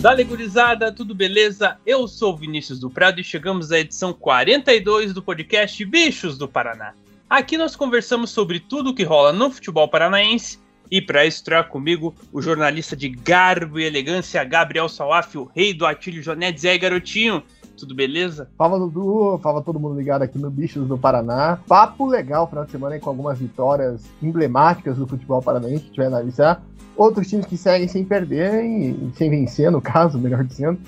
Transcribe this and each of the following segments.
Dale gurizada, tudo beleza? Eu sou Vinícius do Prado e chegamos à edição 42 do podcast Bichos do Paraná. Aqui nós conversamos sobre tudo o que rola no futebol paranaense e para estrear comigo, o jornalista de garbo e elegância Gabriel Salaf, o rei do Atílio Jonetes. E aí, garotinho? Tudo beleza? Fala Dudu, fala todo mundo ligado aqui no Bichos do Paraná. Papo legal final de semana com algumas vitórias emblemáticas do futebol paranaense, que a gente vai analisar outros times que seguem sem perder e sem vencer, no caso, melhor dizendo.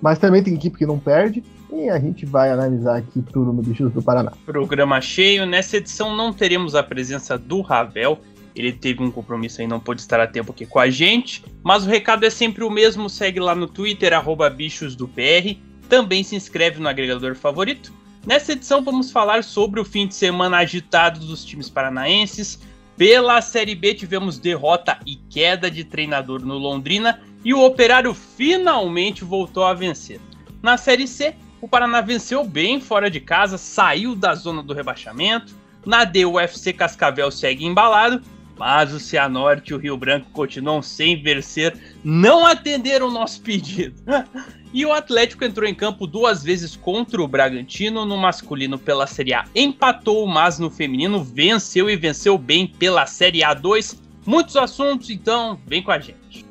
Mas também tem equipe que não perde. E a gente vai analisar aqui tudo no Bichos do Paraná. Programa cheio. Nessa edição não teremos a presença do Ravel. Ele teve um compromisso e não pôde estar a tempo aqui com a gente. Mas o recado é sempre o mesmo. Segue lá no Twitter, bichosdopr. Também se inscreve no agregador favorito. Nessa edição vamos falar sobre o fim de semana agitado dos times paranaenses, pela Série B tivemos derrota e queda de treinador no Londrina e o Operário finalmente voltou a vencer. Na Série C, o Paraná venceu bem fora de casa, saiu da zona do rebaixamento. Na D, o UFC Cascavel segue embalado, mas o Cianorte e o Rio Branco continuam sem vencer, não atenderam o nosso pedido. E o Atlético entrou em campo duas vezes contra o Bragantino. No masculino pela Série A empatou, mas no feminino venceu e venceu bem pela Série A2. Muitos assuntos, então vem com a gente.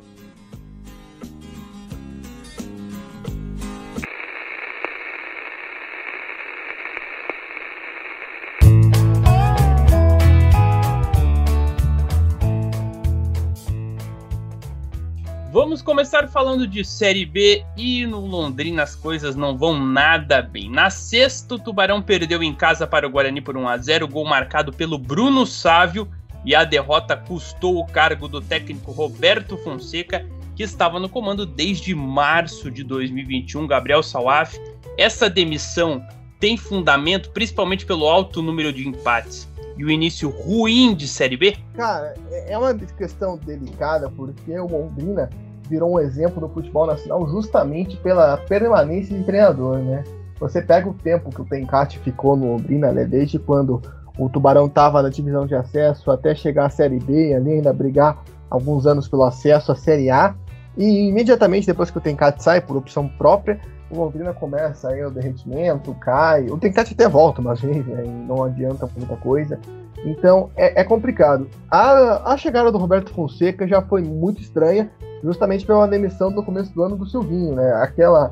Vamos começar falando de Série B e no Londrina as coisas não vão nada bem. Na sexta, o Tubarão perdeu em casa para o Guarani por 1 a 0, gol marcado pelo Bruno Sávio e a derrota custou o cargo do técnico Roberto Fonseca, que estava no comando desde março de 2021. Gabriel Salaf, essa demissão tem fundamento principalmente pelo alto número de empates e o início ruim de Série B? Cara, é uma questão delicada porque o Londrina virou um exemplo no futebol nacional justamente pela permanência de treinador, né? Você pega o tempo que o Tencate ficou no Londrina, né? Desde quando o Tubarão estava na divisão de acesso até chegar à Série B, ali ainda brigar alguns anos pelo acesso à Série A. E imediatamente depois que o Tencate sai por opção própria, o Londrina começa aí o derretimento, cai. O Tencate até volta mas vez, né? não adianta muita coisa. Então é, é complicado. A, a chegada do Roberto Fonseca já foi muito estranha, justamente pela demissão no começo do ano do Silvinho, né? Aquela,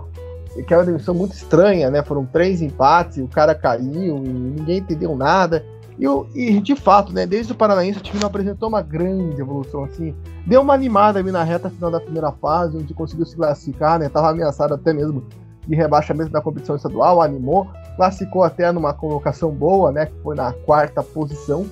aquela demissão muito estranha, né? Foram três empates, o cara caiu ninguém entendeu nada. E, e, de fato, né, desde o Paranaense o time não apresentou uma grande evolução assim. Deu uma animada ali na reta final da primeira fase, onde conseguiu se classificar, né? Tava ameaçado até mesmo de rebaixamento da competição estadual, animou, classificou até numa colocação boa, né? Que foi na quarta posição.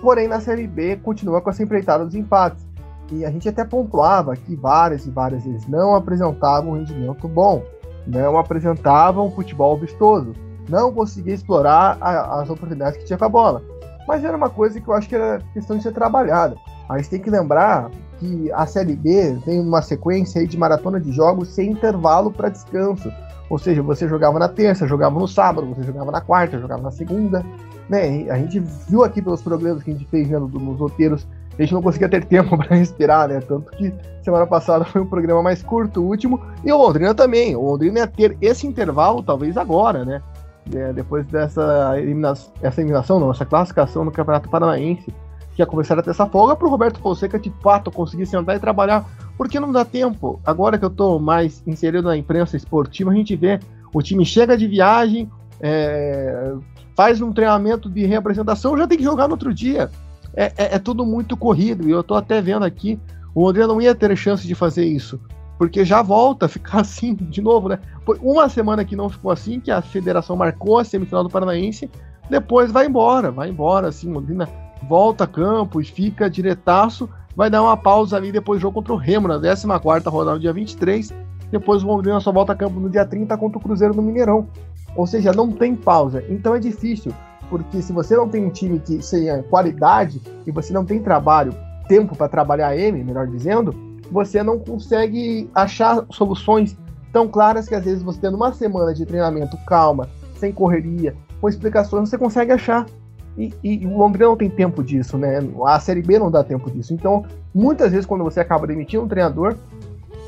Porém, na Série B continua com essa empreitada dos empates. E a gente até pontuava que várias e várias vezes não apresentavam um rendimento bom, não apresentavam um futebol vistoso, não conseguia explorar a, as oportunidades que tinha com a bola. Mas era uma coisa que eu acho que era questão de ser trabalhada. Mas tem que lembrar que a Série B tem uma sequência de maratona de jogos sem intervalo para descanso. Ou seja, você jogava na terça, jogava no sábado, você jogava na quarta, jogava na segunda. Né? A gente viu aqui pelos programas que a gente fez nos roteiros a gente não conseguia ter tempo para respirar, né? Tanto que semana passada foi um programa mais curto, o último, e o Londrina também. O Londrina ia ter esse intervalo, talvez agora, né? É, depois dessa eliminação, essa eliminação, não, essa classificação no Campeonato Paranaense, que ia começar a ter essa folga para o Roberto Fonseca de fato conseguir sentar e trabalhar, porque não dá tempo. Agora que eu estou mais inserido na imprensa esportiva, a gente vê o time chega de viagem, é, faz um treinamento de reapresentação, já tem que jogar no outro dia é, é, é, tudo muito corrido. E eu tô até vendo aqui, o André não ia ter chance de fazer isso. Porque já volta a ficar assim de novo, né? Foi uma semana que não ficou assim, que a federação marcou a semifinal do Paranaense, depois vai embora, vai embora, assim, Londrina volta a campo e fica diretaço, vai dar uma pausa ali depois do jogo contra o Remo, na 14 rodada, no dia 23, depois o Londrina só volta a campo no dia 30 contra o Cruzeiro no Mineirão. Ou seja, não tem pausa. Então é difícil, porque se você não tem um time que seja qualidade e você não tem trabalho, tempo para trabalhar ele, melhor dizendo, você não consegue achar soluções tão claras que às vezes você tendo uma semana de treinamento calma, sem correria, com explicações, você consegue achar. E, e, o Londrina não tem tempo disso, né? A Série B não dá tempo disso. Então, muitas vezes, quando você acaba demitindo um treinador,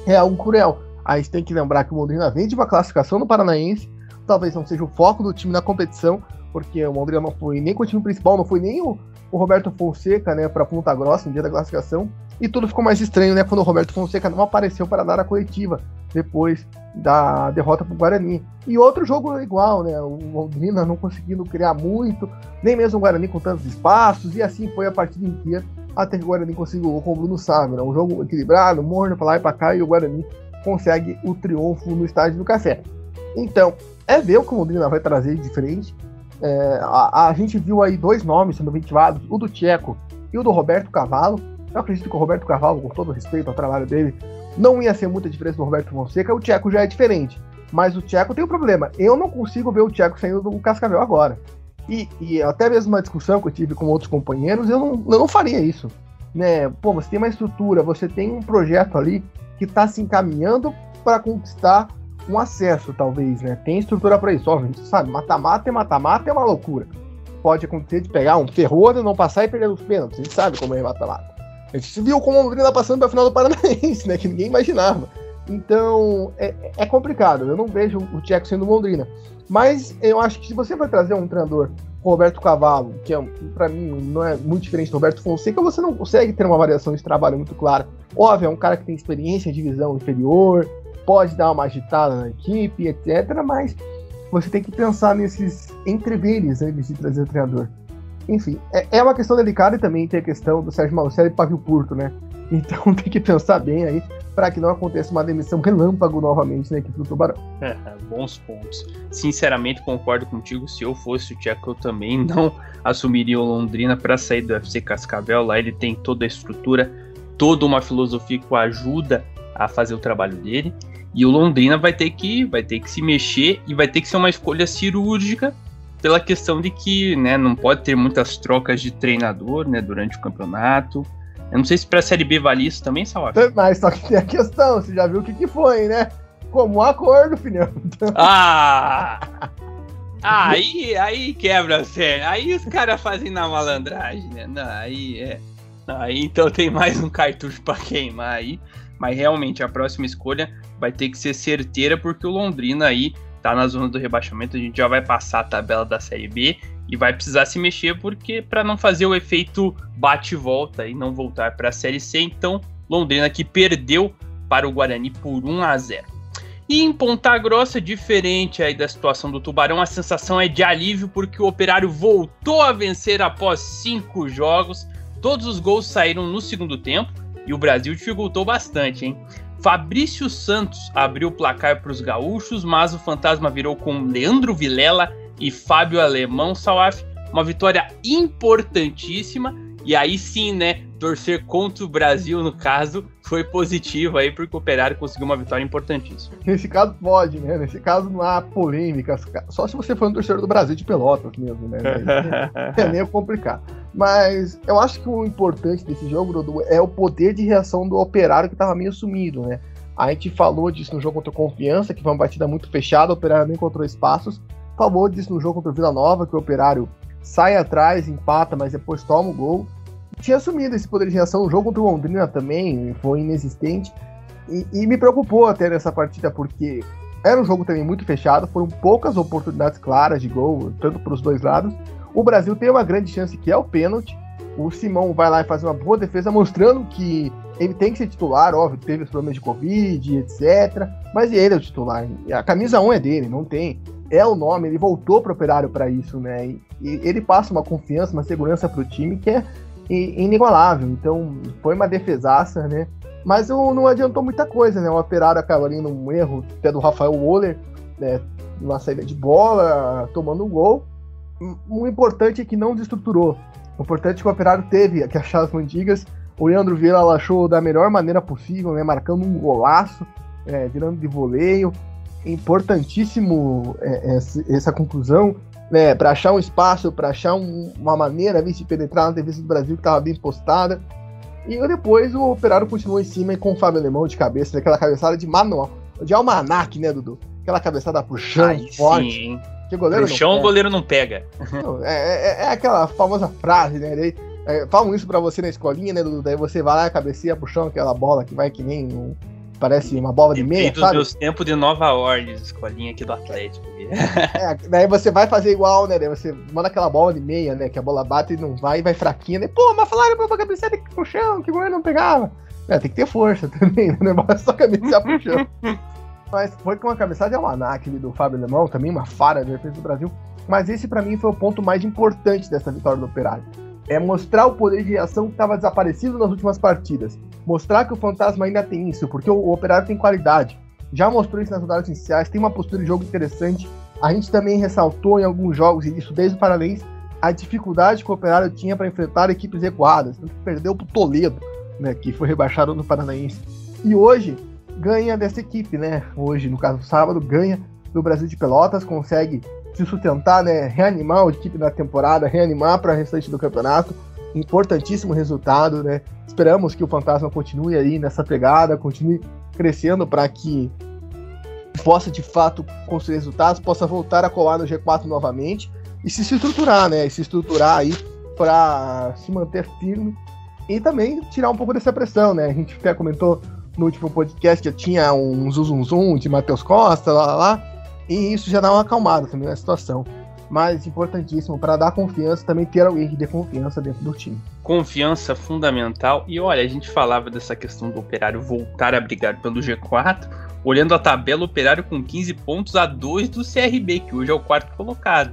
é algo cruel. Aí a gente tem que lembrar que o Londrina vem de uma classificação no Paranaense, talvez não seja o foco do time na competição, porque o Londrina não foi nem com o time principal, não foi nem o, o Roberto Fonseca, né, para Ponta Grossa no dia da classificação. E tudo ficou mais estranho, né, quando o Roberto Fonseca não apareceu para dar a coletiva depois da derrota para o Guarani. E outro jogo igual, né, o Londrina não conseguindo criar muito, nem mesmo o Guarani com tantos espaços, e assim foi a partida inteira, até que o Guarani conseguiu com o Bruno Sávio, né, um jogo equilibrado, morno para lá e para cá, e o Guarani consegue o triunfo no estádio do Café. Então, é ver o que o Londrina vai trazer de frente. É, a, a, gente viu aí dois nomes sendo ventilados, o do Tcheco e o do Roberto Cavalo. Eu acredito que o Roberto Cavalo, com todo respeito ao trabalho dele, não ia ser muita diferença do Roberto Fonseca. O Tcheco já é diferente. Mas o Tcheco tem um problema. Eu não consigo ver o Tcheco saindo do Cascavel agora. E, e, até mesmo uma discussão que eu tive com outros companheiros, eu não, eu não faria isso. Né? Pô, você tem uma estrutura, você tem um projeto ali que está se encaminhando para conquistar um acesso, talvez, né? Tem estrutura para isso. Óbvio, sabe, mata-mata é mata-mata é uma loucura. Pode acontecer de pegar um terror e não passar e perder os pênaltis. A gente sabe como é mata-mata. A gente viu como o Londrina passando para a final do Paranaense, né? Que ninguém imaginava. Então, é, é complicado. Eu não vejo o Tcheco sendo Londrina. Mas eu acho que se você vai trazer um treinador Roberto Cavalo, que é, para mim não é muito diferente do Roberto Fonseca, você não consegue ter uma variação de trabalho muito clara. Óbvio, é um cara que tem experiência em divisão inferior, pode dar uma agitada na equipe, etc. Mas você tem que pensar nesses entreveres antes de trazer o treinador. Enfim, é, é uma questão delicada e também tem a questão do Sérgio Malucelli e pavio curto, né? Então tem que pensar bem aí para que não aconteça uma demissão relâmpago novamente na equipe do Tubarão. É, bons pontos. Sinceramente, concordo contigo. Se eu fosse o Tcheco, eu também não assumiria o Londrina para sair do FC Cascavel. Lá ele tem toda a estrutura, toda uma filosofia que o ajuda a fazer o trabalho dele. E o Londrina vai ter que vai ter que se mexer e vai ter que ser uma escolha cirúrgica pela questão de que, né, não pode ter muitas trocas de treinador, né, durante o campeonato. Eu não sei se para a Série B vale isso também, Salaf. Mas só que tem a questão, você já viu o que, que foi, né? Como um acordo, filhão. Ah! ah! aí, aí quebra sério. Aí os caras fazem na malandragem, né? Não, aí é. Aí então tem mais um cartucho para queimar aí. Mas realmente a próxima escolha vai ter que ser certeira, porque o Londrina aí tá na zona do rebaixamento. A gente já vai passar a tabela da Série B e vai precisar se mexer, porque para não fazer o efeito bate-volta e não voltar para a Série C. Então, Londrina que perdeu para o Guarani por 1 a 0. E em Ponta Grossa, diferente aí da situação do Tubarão, a sensação é de alívio porque o Operário voltou a vencer após cinco jogos. Todos os gols saíram no segundo tempo e o Brasil dificultou bastante, hein? Fabrício Santos abriu o placar para os gaúchos, mas o fantasma virou com Leandro Vilela e Fábio Alemão Salaf. Uma vitória importantíssima. E aí sim, né? Torcer contra o Brasil, no caso, foi positivo aí, porque o Operário conseguiu uma vitória importantíssima. Nesse caso pode, né? Nesse caso não há polêmica. Só se você for um torcedor do Brasil de Pelotas mesmo, né? é meio complicado. Mas eu acho que o importante desse jogo, Dudu, é o poder de reação do Operário que estava meio sumido, né? A gente falou disso no jogo contra o Confiança, que foi uma batida muito fechada, o Operário não encontrou espaços. Falou disso no jogo contra o Vila Nova, que o Operário sai atrás, empata, mas depois toma o gol tinha assumido esse poder de reação. O jogo contra o Londrina também foi inexistente. E, e, me preocupou até nessa partida, porque era um jogo também muito fechado, foram poucas oportunidades claras de gol, tanto para os dois lados. O Brasil tem uma grande chance que é o pênalti. O Simão vai lá e faz uma boa defesa, mostrando que ele tem que ser titular, óbvio, teve os problemas de Covid, etc. Mas ele é o titular. A camisa 1 é dele, não tem. É o nome, ele voltou para o operário para isso, né? E, e, ele passa uma confiança, uma segurança para o time que é inigualável. Então, foi uma defesaça, né? Mas não adiantou muita coisa, né? O Operário acaba ali num erro até do Rafael Woller, né? Numa saída de bola, tomando um gol. O importante é que não destruturou. O importante é que o Operário teve que achar as mandigas. O Leandro Vieira achou da melhor maneira possível, né? Marcando um golaço, é, virando de voleio. Importantíssimo é, essa conclusão, né, para achar um espaço, para achar um, uma maneira de penetrar na defesa do Brasil que estava bem postada. E depois o Operário continuou em cima com o Fábio Alemão de cabeça, aquela cabeçada de manual, de almanac, né, Dudu? Aquela cabeçada pro chão, Ai, forte. Sim. Que goleiro chão o goleiro não pega. Não, é, é, é, aquela famosa frase, né? Daí, é, falam isso pra você na escolinha, né, Dudu? Daí você vai lá, cabeceia pro chão, aquela bola que vai que nem um, Parece uma bola de meia, dos sabe? meus tempos de Nova Ordem, escolinha aqui do Atlético. é, daí você vai fazer igual, né? Daí você manda aquela bola de meia, né? Que a bola bate e não vai, vai fraquinha, né? Pô, mas falaram pra que ir pro chão, que o goleiro não pegava. É, tem que ter força também, né? Não é só cabecear pro chão. mas foi com uma cabeçada de almanac do Fábio Alemão, também uma fara da defesa do Brasil. Mas esse para mim foi o ponto mais importante dessa vitória do Operário é mostrar o poder de reação que estava desaparecido nas últimas partidas. Mostrar que o Fantasma ainda tem isso, porque o, o Operário tem qualidade. Já mostrou isso nas rodadas iniciais, tem uma postura de jogo interessante. A gente também ressaltou em alguns jogos, e isso desde o Paranaense, a dificuldade que o Operário tinha para enfrentar equipes recuadas. Perdeu para o Toledo, né, que foi rebaixado no Paranaense. E hoje ganha dessa equipe, né? Hoje, no caso sábado, ganha do Brasil de Pelotas, consegue se sustentar, né? Reanimar o equipe na temporada, reanimar para o restante do campeonato. Importantíssimo resultado, né? Esperamos que o Fantasma continue aí nessa pegada, continue crescendo para que possa de fato construir resultados, possa voltar a colar no G4 novamente e se estruturar, né? E se estruturar aí para se manter firme e também tirar um pouco dessa pressão, né? A gente até comentou no último podcast que tinha um zum zum de Matheus Costa, lá, lá, lá e isso já dá uma acalmada também na situação. Mas importantíssimo para dar confiança também ter alguém que dê confiança dentro do time. Confiança fundamental. E olha, a gente falava dessa questão do operário voltar a brigar pelo G4. Olhando a tabela, o operário com 15 pontos a 2 do CRB, que hoje é o quarto colocado.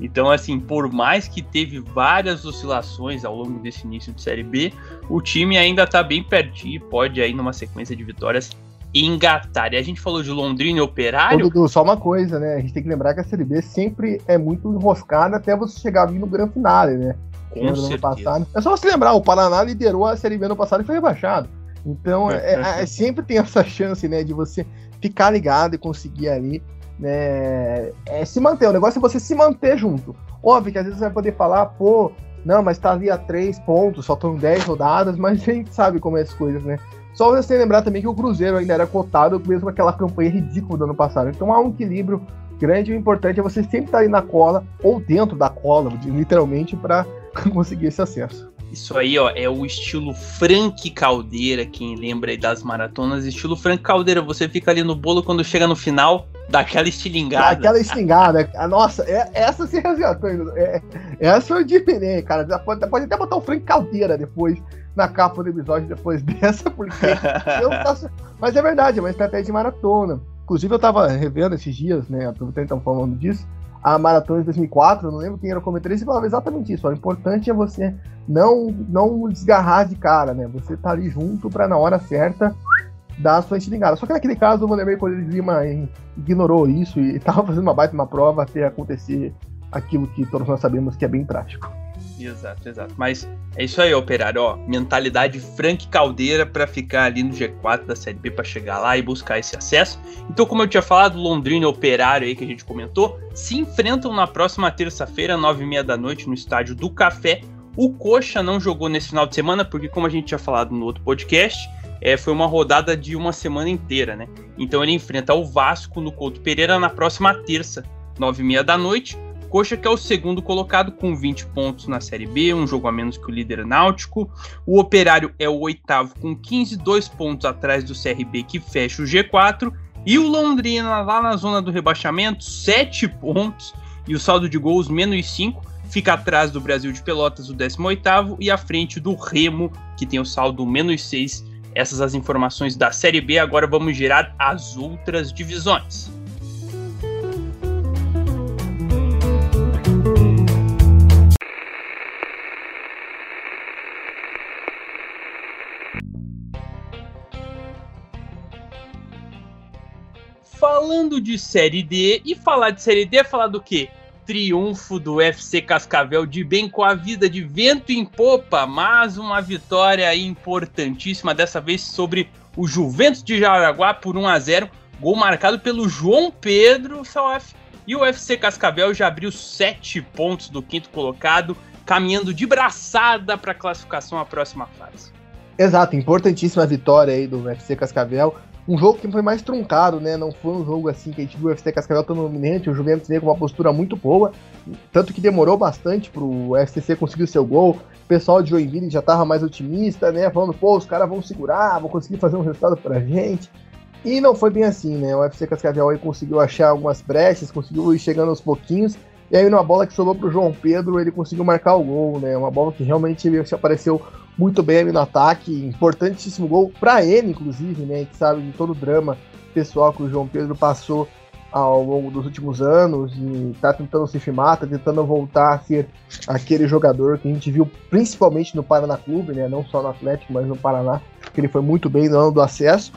Então, assim, por mais que teve várias oscilações ao longo desse início de Série B, o time ainda está bem pertinho e pode aí numa sequência de vitórias engatar. E a gente falou de Londrina e Operário. Dudu, só uma coisa, né? A gente tem que lembrar que a Série B sempre é muito enroscada até você chegar ali no grande finale, né? Com certeza. Passado. É só você lembrar, o Paraná liderou a Série B no passado e foi rebaixado. Então, é, é, é, sempre tem essa chance, né, de você ficar ligado e conseguir ali, né, é, se manter. O negócio é você se manter junto. Óbvio que às vezes você vai poder falar, pô, não, mas tá ali a três pontos, só estão dez rodadas, mas a gente sabe como é as coisas, né? Só você lembrar também que o Cruzeiro ainda era cotado mesmo com aquela campanha ridícula do ano passado. Então há um equilíbrio grande e o importante é você sempre estar aí na cola, ou dentro da cola, literalmente, para conseguir esse acesso. Isso aí, ó, é o estilo Frank Caldeira, quem lembra aí das maratonas. Estilo Frank Caldeira, você fica ali no bolo quando chega no final, dá aquela estilingada. aquela estilingada. Nossa, é, essa se resgatou. É, essa eu diminuí, cara. Pode, pode até botar o Frank Caldeira depois na capa do episódio depois dessa, porque eu faço... Mas é verdade, é uma estratégia de maratona. Inclusive, eu tava revendo esses dias, né? Aproveitando que falando disso, a maratona de 2004, eu não lembro quem era o comentarista, falava exatamente isso. O importante é você não, não desgarrar de cara, né? Você tá ali junto para na hora certa dar a sua estilingada. Só que naquele caso, o Vanderlei Correia de Lima ignorou isso e tava fazendo uma baita uma prova até acontecer aquilo que todos nós sabemos que é bem prático. Exato, exato. Mas é isso aí, operário, ó. Mentalidade Frank Caldeira para ficar ali no G4 da Série B para chegar lá e buscar esse acesso. Então, como eu tinha falado, Londrina e Operário aí que a gente comentou, se enfrentam na próxima terça-feira, nove e meia da noite, no estádio do Café. O Coxa não jogou nesse final de semana, porque como a gente tinha falado no outro podcast, é, foi uma rodada de uma semana inteira, né? Então ele enfrenta o Vasco no Couto Pereira na próxima terça, nove e meia da noite. Coxa, que é o segundo colocado com 20 pontos na Série B, um jogo a menos que o líder náutico. O Operário é o oitavo com 15, dois pontos atrás do CRB, que fecha o G4. E o Londrina, lá na zona do rebaixamento, 7 pontos. E o saldo de gols, menos 5. Fica atrás do Brasil de Pelotas, o 18º. E à frente do Remo, que tem o saldo menos 6. Essas as informações da Série B. Agora vamos girar as outras divisões. Falando de Série D, e falar de Série D é falar do quê? Triunfo do FC Cascavel de bem com a vida de vento em popa, mas uma vitória importantíssima, dessa vez sobre o Juventus de Jaraguá por 1 a 0 Gol marcado pelo João Pedro, COF. E o UFC Cascavel já abriu sete pontos do quinto colocado, caminhando de braçada para a classificação à próxima fase. Exato, importantíssima vitória aí do UFC Cascavel. Um jogo que foi mais truncado, né? Não foi um jogo assim que a gente viu o UFC Cascavel tão dominante. O Juventus veio com uma postura muito boa, tanto que demorou bastante pro FCC conseguir o seu gol. O pessoal de Joinville já tava mais otimista, né? Falando, pô, os caras vão segurar, vão conseguir fazer um resultado pra gente. E não foi bem assim, né? O UFC Cascavel aí conseguiu achar algumas brechas, conseguiu ir chegando aos pouquinhos. E aí, numa bola que sobrou pro João Pedro, ele conseguiu marcar o gol, né? Uma bola que realmente apareceu muito bem no ataque. Importantíssimo gol para ele, inclusive, né? A gente sabe de todo o drama pessoal que o João Pedro passou ao longo dos últimos anos e tá tentando se firmar, tá tentando voltar a ser aquele jogador que a gente viu principalmente no Paraná Clube, né? Não só no Atlético, mas no Paraná, que ele foi muito bem no ano do acesso.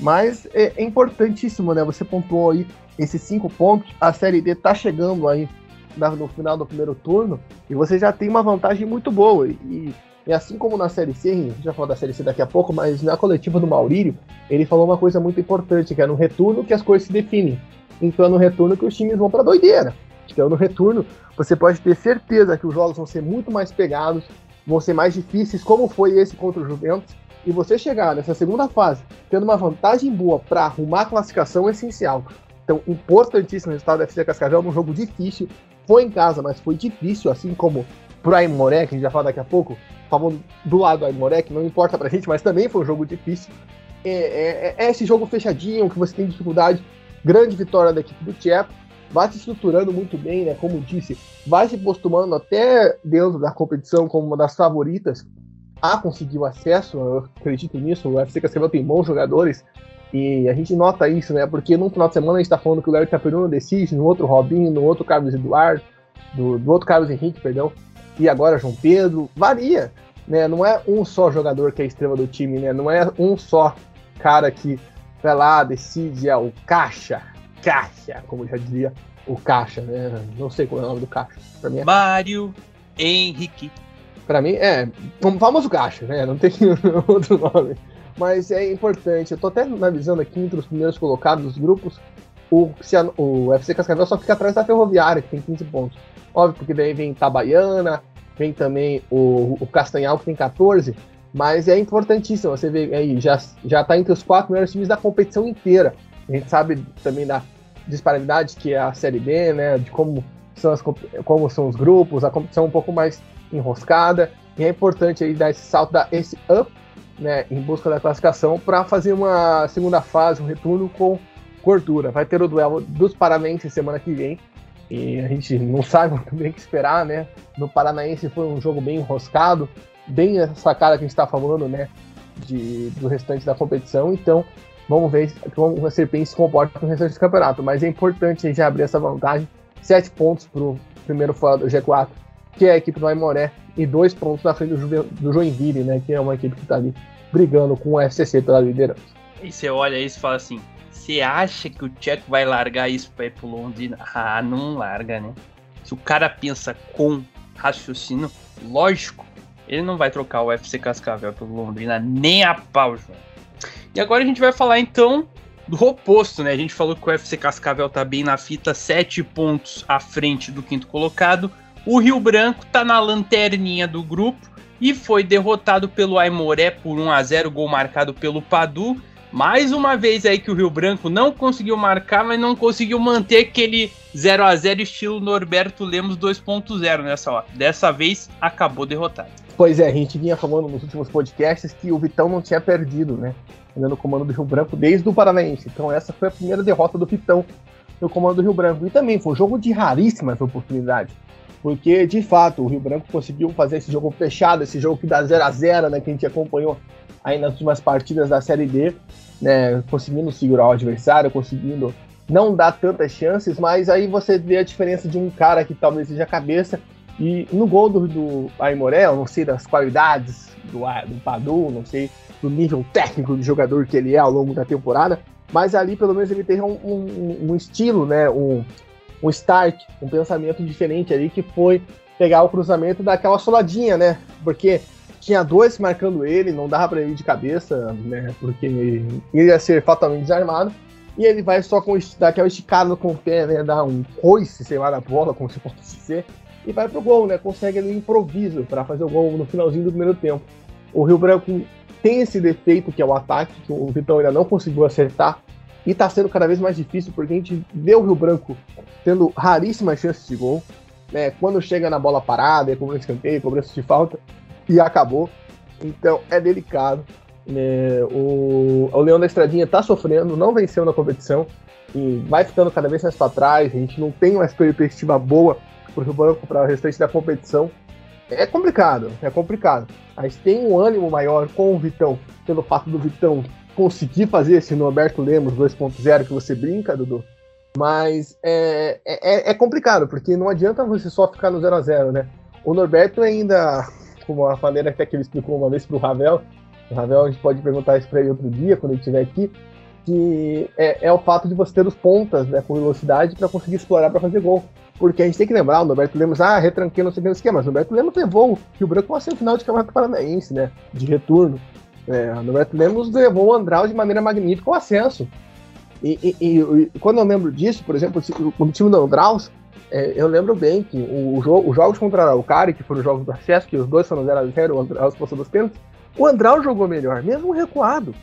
Mas é, é importantíssimo, né? Você pontuou aí esses cinco pontos. A Série D tá chegando aí no final do primeiro turno e você já tem uma vantagem muito boa. E, e assim como na Série C, a gente vai falar da Série C daqui a pouco, mas na coletiva do Maurílio, ele falou uma coisa muito importante, que é no retorno que as coisas se definem. Então é no retorno que os times vão para doideira. Então no retorno você pode ter certeza que os jogos vão ser muito mais pegados, vão ser mais difíceis, como foi esse contra o Juventus e você chegar nessa segunda fase tendo uma vantagem boa para arrumar a classificação é essencial. Então, importantíssimo resultado da FC Cascavel num jogo difícil. Foi em casa, mas foi difícil, assim como pro Aimoré, que a gente vai falar daqui a pouco, falando do lado do Aimoré, que não importa pra gente, mas também foi um jogo difícil. É, é, é, esse jogo fechadinho, que você tem dificuldade. Grande vitória da equipe do Tcheco. Vai se estruturando muito bem, né? Como disse, vai se postumando até dentro da competição como uma das favoritas a conseguir o acesso, eu acredito nisso, o FC Cascavel tem bons jogadores, e a gente nota isso, né? Porque num final de semana a gente tá falando que o Léo Itaperuna decide, no outro Robinho, no outro Carlos Eduardo, do, do, outro Carlos Henrique, perdão, e agora João Pedro, varia, né? Não é um só jogador que é a estrela do time, né? Não é um só cara que vai lá, decide, é o Caixa, Caixa, como já dizia o Caixa, né? Não sei qual é o nome do Caixa. Pra mim é... Mário Henrique. Pra mim, é, famoso caixa, né? Não tem outro nome. Mas é importante. Eu tô até analisando aqui entre os primeiros colocados dos grupos. O, o FC Cascavel só fica atrás da Ferroviária, que tem 15 pontos. Óbvio, porque daí vem Itabaiana, vem também o, o Castanhal, que tem 14. Mas é importantíssimo você ver aí, já, já tá entre os quatro melhores times da competição inteira. A gente sabe também da disparidade que é a Série B, né? De como são, as, como são os grupos, a competição um pouco mais enroscada. E é importante aí dar esse salto, dar esse up, né, em busca da classificação, para fazer uma segunda fase, um retorno com gordura. Vai ter o duelo dos Paranenses semana que vem. E a gente não sabe muito bem o que esperar, né? No Paranaense foi um jogo bem enroscado, bem essa cara que a gente está falando, né? De, do restante da competição. Então, vamos ver como a Serpente se comporta no restante do campeonato. Mas é importante a gente abrir essa vantagem. Sete pontos para o primeiro fora do G4 que é a equipe do Aimoré, e dois pontos na frente do, Joinville, né? Que é uma equipe que está ali brigando com o FCC pela liderança. E você olha isso e fala assim: você acha que o Tcheco vai largar isso para ir pro Londrina? Ah, não larga, né? Se o cara pensa com raciocínio lógico, ele não vai trocar o FC Cascavel pelo Londrina nem a pau, João. E agora a gente vai falar então do oposto, né? A gente falou que o FC Cascavel tá bem na fita, sete pontos à frente do quinto colocado. O Rio Branco tá na lanterninha do grupo e foi derrotado pelo Aimoré por 1 a 0 gol marcado pelo Padu. Mais uma vez aí que o Rio Branco não conseguiu marcar, mas não conseguiu manter aquele 0 a 0 estilo Norberto Lemos 2.0 nessa hora. Dessa vez acabou derrotado. Pois é, a gente vinha falando nos últimos podcasts que o Vitão não tinha perdido, né? Ainda no comando do Rio Branco desde o Paranaense. Então essa foi a primeira derrota do Vitão no comando do Rio Branco. E também foi um jogo de raríssimas oportunidades porque de fato o Rio Branco conseguiu fazer esse jogo fechado, esse jogo que dá 0 a 0 né, que a gente acompanhou aí nas últimas partidas da Série D, né, conseguindo segurar o adversário, conseguindo não dar tantas chances, mas aí você vê a diferença de um cara que talvez seja cabeça e no gol do, do Aimoré, eu não sei das qualidades do, do Padu, não sei do nível técnico de jogador que ele é ao longo da temporada, mas ali pelo menos ele tem um, um, um estilo, né, um, um start, um pensamento diferente ali, que foi pegar o cruzamento daquela soladinha, né? Porque tinha dois marcando ele, não dava para ele de cabeça, né? Porque ia ser fatalmente desarmado. e ele vai só com dar aquela esticada com o pé, né? Dar um coice, sei lá, na bola, como se fosse dizer, e vai pro gol, né? Consegue ali improviso para fazer o gol no finalzinho do primeiro tempo. O Rio Branco tem esse defeito que é o ataque, que o Vitão ainda não conseguiu acertar, e tá sendo cada vez mais difícil, porque a gente vê o Rio Branco tendo raríssimas chances de gol, né? Quando chega na bola parada, é cobrança de escanteio, cobrança de falta, e acabou. Então é delicado. É, o, o Leão da Estradinha está sofrendo, não venceu na competição e vai ficando cada vez mais para trás. A gente não tem uma perspectiva boa para o banco para o restante da competição. É complicado, é complicado. Gente tem um ânimo maior com o Vitão, pelo fato do Vitão conseguir fazer esse Norberto Lemos 2.0 que você brinca, Dudu. Mas é, é, é, complicado, porque não adianta você só ficar no 0 a 0 né? O Norberto ainda, como a maneira até que ele explicou uma vez para o Ravel, o Ravel, a gente pode perguntar isso para ele outro dia, quando ele estiver aqui, que é, é, o fato de você ter os pontas né, com velocidade para conseguir explorar para fazer gol. Porque a gente tem que lembrar, o Norberto Lemos, ah, retranquei, não sei o que mas o Norberto Lemos levou o Rio Branco para uma final de campeonato paranaense, né, de retorno. É, o Norberto Lemos levou o Andral de maneira magnífica ao acesso. E, e, e, quando eu lembro disso, por exemplo, o time do Andraus, é, eu lembro bem que o, os jogos contra o Cari, que foram os jogos do acesso, que os dois foram 0x0, o Andraus passou dos pênaltis, o Andral jogou melhor, mesmo recuado.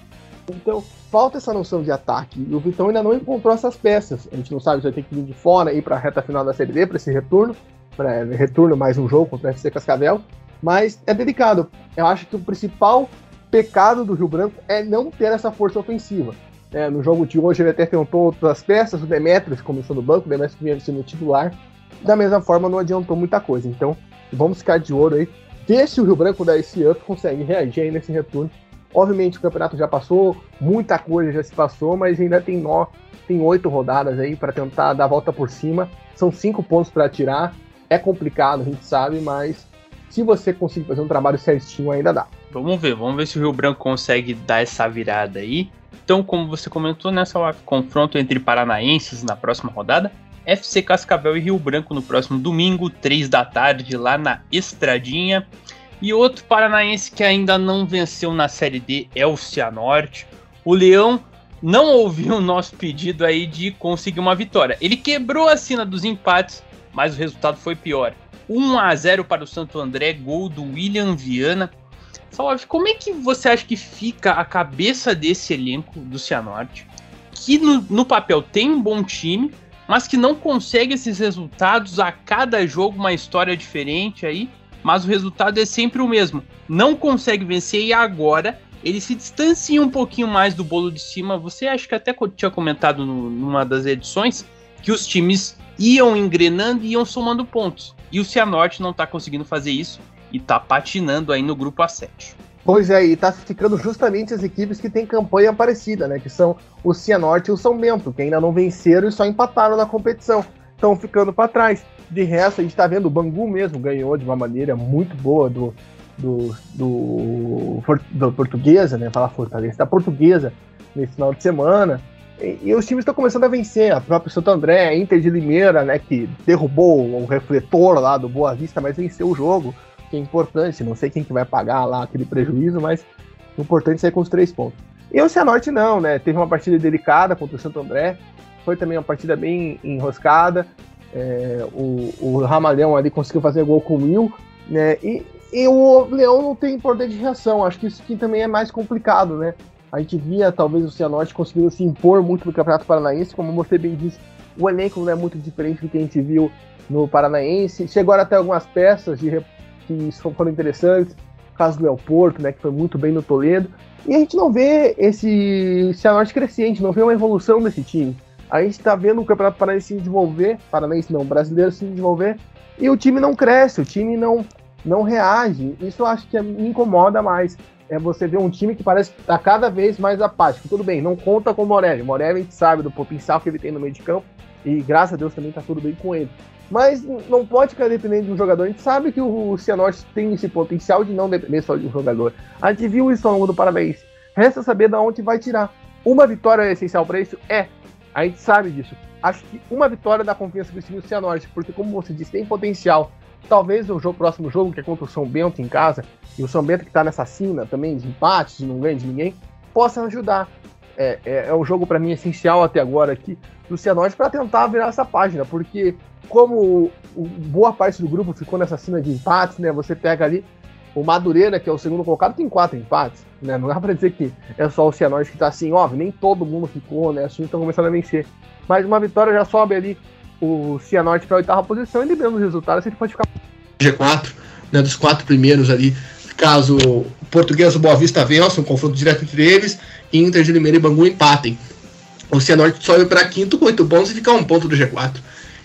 Então, falta essa noção de ataque. E o Vitão ainda não encontrou essas peças. A gente não sabe se vai ter que vir de fora e ir para a reta final da Série D, para esse retorno. Para retorno mais um jogo contra o FC Cascavel. Mas é delicado. Eu acho que o principal pecado do Rio Branco é não ter essa força ofensiva. É, no jogo de hoje ele até tentou outras peças, o Demetrius começou no banco, o Demetrius vinha sendo titular. Da mesma forma, não adiantou muita coisa. Então, vamos ficar de ouro aí ver se o Rio Branco da esse up consegue reagir aí nesse retorno. Obviamente o campeonato já passou, muita coisa já se passou, mas ainda tem nó, tem oito rodadas aí para tentar dar a volta por cima. São cinco pontos para tirar. É complicado, a gente sabe, mas se você conseguir fazer um trabalho certinho, ainda dá. Vamos ver, vamos ver se o Rio Branco consegue dar essa virada aí. Então, como você comentou, nessa confronto entre paranaenses na próxima rodada, FC Cascavel e Rio Branco no próximo domingo, 3 da tarde, lá na Estradinha. E outro paranaense que ainda não venceu na Série D é o Cianorte. O Leão não ouviu o nosso pedido aí de conseguir uma vitória. Ele quebrou a cena dos empates, mas o resultado foi pior. 1 a 0 para o Santo André, gol do William Viana. Salve, como é que você acha que fica a cabeça desse elenco do Cianorte? Que no, no papel tem um bom time, mas que não consegue esses resultados a cada jogo, uma história diferente aí, mas o resultado é sempre o mesmo. Não consegue vencer e agora ele se distancia um pouquinho mais do bolo de cima. Você acha que até tinha comentado no, numa das edições que os times iam engrenando e iam somando pontos. E o Cianorte não está conseguindo fazer isso e está patinando aí no grupo A7. Pois é, e tá ficando justamente as equipes que têm campanha parecida, né? Que são o Cianorte e o São Bento, que ainda não venceram e só empataram na competição. Estão ficando para trás. De resto, a gente tá vendo o Bangu mesmo ganhou de uma maneira muito boa do, do, do, do Portuguesa, né? Falar Fortaleza, da Portuguesa nesse final de semana. E, e os times estão começando a vencer. A própria Santo André, a Inter de Limeira, né? Que derrubou o refletor lá do Boa Vista, mas venceu o jogo que é importante. Não sei quem que vai pagar lá aquele prejuízo, mas o importante é sair com os três pontos. E o Cianorte não, né? Teve uma partida delicada contra o Santo André, foi também uma partida bem enroscada. É, o, o Ramalhão ali conseguiu fazer gol com o Will, né? E, e o Leão não tem importante reação. Acho que isso aqui também é mais complicado, né? A gente via talvez o Cianorte conseguindo se impor muito no Campeonato Paranaense, como você bem disse, o elenco não é muito diferente do que a gente viu no Paranaense. Chegou até algumas peças de, que foram interessantes, o caso do El Porto, né, que foi muito bem no Toledo, e a gente não vê esse Cianorte crescente, não vê uma evolução desse time. A gente está vendo o Campeonato Paranaense se desenvolver, Paranaense não, brasileiro se desenvolver, e o time não cresce, o time não, não reage. Isso eu acho que me incomoda mais. É você ver um time que parece estar tá cada vez mais apático. Tudo bem, não conta com o Morelli. Morelli a gente sabe do potencial que ele tem no meio de campo, e graças a Deus também está tudo bem com ele. Mas não pode ficar dependendo de um jogador. A gente sabe que o Cianorte tem esse potencial de não depender só de um jogador. A gente viu isso ao longo do Paranaense. Resta saber de onde vai tirar. Uma vitória é essencial para isso? É. A gente sabe disso. Acho que uma vitória dá confiança para o time do Cianorte, porque como você disse, tem potencial. Talvez o jogo, próximo jogo, que é contra o São Bento em casa, e o São Bento que está nessa cena também de empate, de não ganhar de ninguém, possa ajudar. É, é, é um jogo para mim essencial até agora aqui do Cianorte para tentar virar essa página, porque como boa parte do grupo ficou nessa cena de empates, né? Você pega ali o Madureira, que é o segundo colocado, tem quatro empates, né? Não dá para dizer que é só o Cianorte que tá assim, óbvio, nem todo mundo ficou, né? Assim, estão começando a vencer. Mas uma vitória já sobe ali o Cianorte para a oitava posição e liberando os resultados, ele pode ficar G4, né, dos quatro primeiros ali, caso o Português o Boa Vista vença, um confronto direto entre eles, Inter de Limeira e Bangu empatem. O Cianorte sobe para quinto com oito pontos e fica um ponto do G4.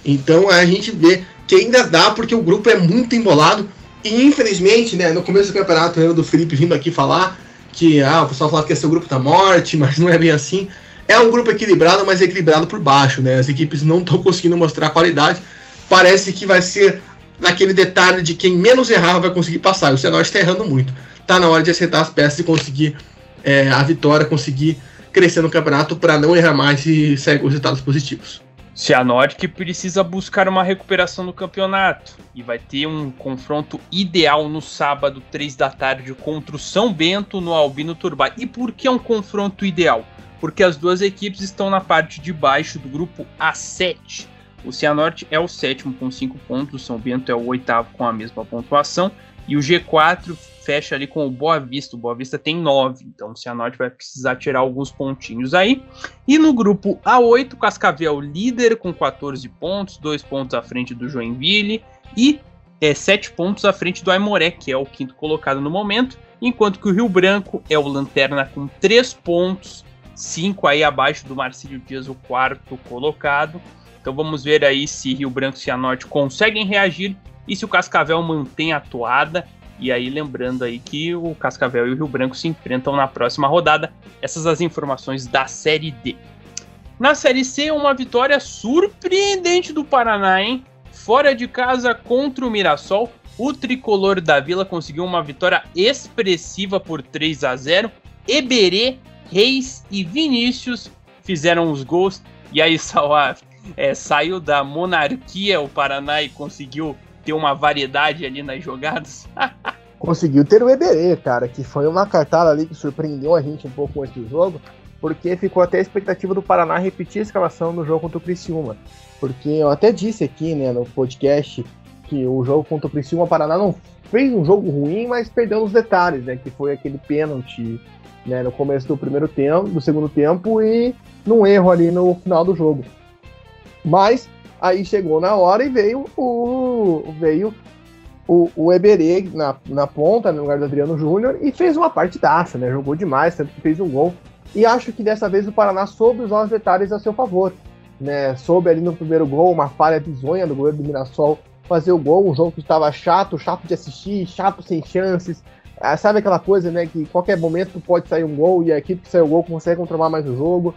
Então a gente vê que ainda dá, porque o grupo é muito embolado. E infelizmente, né, no começo do campeonato, eu do Felipe vindo aqui falar que ah, o pessoal falava que esse o grupo da morte, mas não é bem assim. É um grupo equilibrado, mas equilibrado por baixo, né? As equipes não estão conseguindo mostrar qualidade. Parece que vai ser naquele detalhe de quem menos errar vai conseguir passar. O Cianorte está errando muito. Tá na hora de acertar as peças e conseguir é, a vitória, conseguir crescer no campeonato para não errar mais e sair com resultados positivos. Cianorte que precisa buscar uma recuperação no campeonato e vai ter um confronto ideal no sábado, 3 da tarde, contra o São Bento no Albino Turbay. E por que é um confronto ideal? Porque as duas equipes estão na parte de baixo do grupo A7. O Cianorte é o sétimo com 5 pontos, o São Bento é o oitavo com a mesma pontuação e o G4 fecha ali com o Boa Vista. O Boa Vista tem 9, então o Cianorte vai precisar tirar alguns pontinhos aí. E no grupo A8, Cascavel líder com 14 pontos, 2 pontos à frente do Joinville e é, 7 pontos à frente do Aimoré, que é o quinto colocado no momento, enquanto que o Rio Branco é o lanterna com 3 pontos, 5 aí abaixo do Marcílio Dias, o quarto colocado. Então vamos ver aí se Rio Branco e Cianorte conseguem reagir e se o Cascavel mantém a toada e aí, lembrando aí que o Cascavel e o Rio Branco se enfrentam na próxima rodada. Essas as informações da Série D. Na Série C, uma vitória surpreendente do Paraná, hein? Fora de casa contra o Mirassol, o tricolor da Vila conseguiu uma vitória expressiva por 3 a 0. Eberê, Reis e Vinícius fizeram os gols. E aí, Sauá, é, saiu da monarquia o Paraná e conseguiu ter uma variedade ali nas jogadas. Conseguiu ter o Eberê, cara, que foi uma cartada ali que surpreendeu a gente um pouco antes do jogo, porque ficou até a expectativa do Paraná repetir a escalação no jogo contra o Criciúma. Porque eu até disse aqui, né, no podcast, que o jogo contra o Criciúma, o Paraná não fez um jogo ruim, mas perdeu nos detalhes, né, que foi aquele pênalti né, no começo do primeiro tempo, do segundo tempo e num erro ali no final do jogo. Mas Aí chegou na hora e veio o. veio o, o Eberê na, na ponta, no lugar do Adriano Júnior, e fez uma partidaça, né? Jogou demais, tanto que fez um gol. E acho que dessa vez o Paraná soube usar os detalhes a seu favor. Né? Soube ali no primeiro gol, uma falha bizonha do goleiro do Mirassol fazer o gol, um jogo que estava chato, chato de assistir, chato sem chances. Ah, sabe aquela coisa, né? Que qualquer momento pode sair um gol e a equipe que saiu o gol consegue controlar mais o jogo.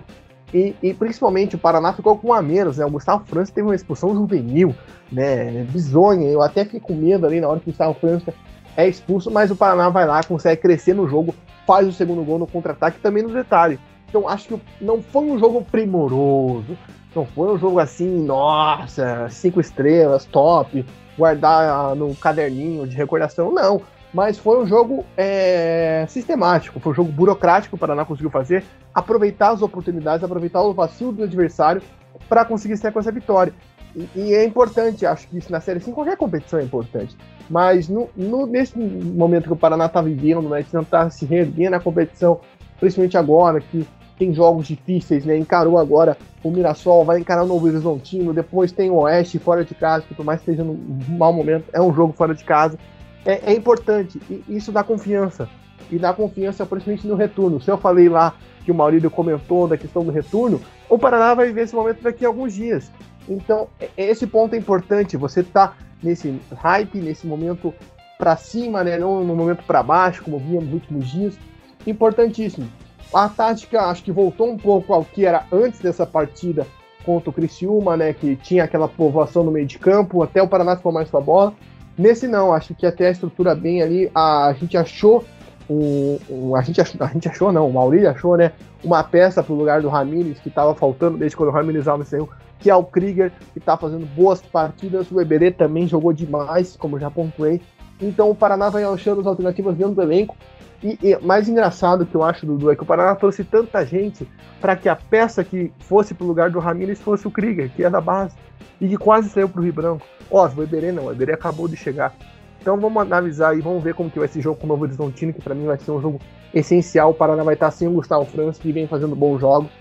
E, e, principalmente o Paraná ficou com um a menos, né? O Gustavo França teve uma expulsão juvenil, né? Bizonha. Eu até fiquei com medo ali na hora que o Gustavo França é expulso, mas o Paraná vai lá, consegue crescer no jogo, faz o segundo gol no contra-ataque também no detalhe. Então acho que não foi um jogo primoroso, não foi um jogo assim, nossa, cinco estrelas, top, guardar no caderninho de recordação, não mas foi um jogo é, sistemático, foi um jogo burocrático que o Paraná conseguiu fazer, aproveitar as oportunidades, aproveitar o vacilo do adversário para conseguir sair com essa vitória. E, e, é importante, acho que isso na Série 5, qualquer competição é importante. Mas no, no, nesse momento que o Paraná está vivendo, né, não está se reerguendo na competição, principalmente agora, que tem jogos difíceis, né? Encarou agora o Mirassol, vai encarar o Novo Horizontino, depois tem o Oeste fora de casa, que por mais que esteja num mau momento, é um jogo fora de casa é, é importante. E isso dá confiança. E dá confiança principalmente no retorno. Se eu falei lá que o Maurílio comentou da questão do retorno, o Paraná vai viver esse momento daqui a alguns dias. Então, é, esse ponto é importante. Você tá nesse hype, nesse momento para cima, né? Não no momento para baixo, como vimos nos últimos dias. Importantíssimo. A tática acho que voltou um pouco ao que era antes dessa partida contra o Criciúma, né? Que tinha aquela povoação no meio de campo, até o Paraná ficou mais com a bola. Nesse não, acho que até a estrutura bem ali, a, a gente achou um, um, a, gente achou, a gente achou não, o Maurício achou, né, uma peça pro lugar do Ramires que estava faltando desde quando o Ramires Alves saiu, que é o Krieger, que está fazendo boas partidas, o Eberê também jogou demais, como já pontuei. Então o Paraná vai achando as alternativas dentro do elenco E, e mais engraçado que eu acho, Dudu, é que o Paraná trouxe tanta gente para que a peça que fosse pro lugar do Ramírez fosse o Krieger, que é da base, e que quase saiu pro Rio Branco. Ó, o Iberê não, o Iberê acabou de chegar. Então vamos analisar e vamos ver como que vai ser jogo com o Novo Horizontino, que para mim vai ser um jogo essencial. O Paraná vai estar sem o Gustavo França, que vem fazendo bons jogos.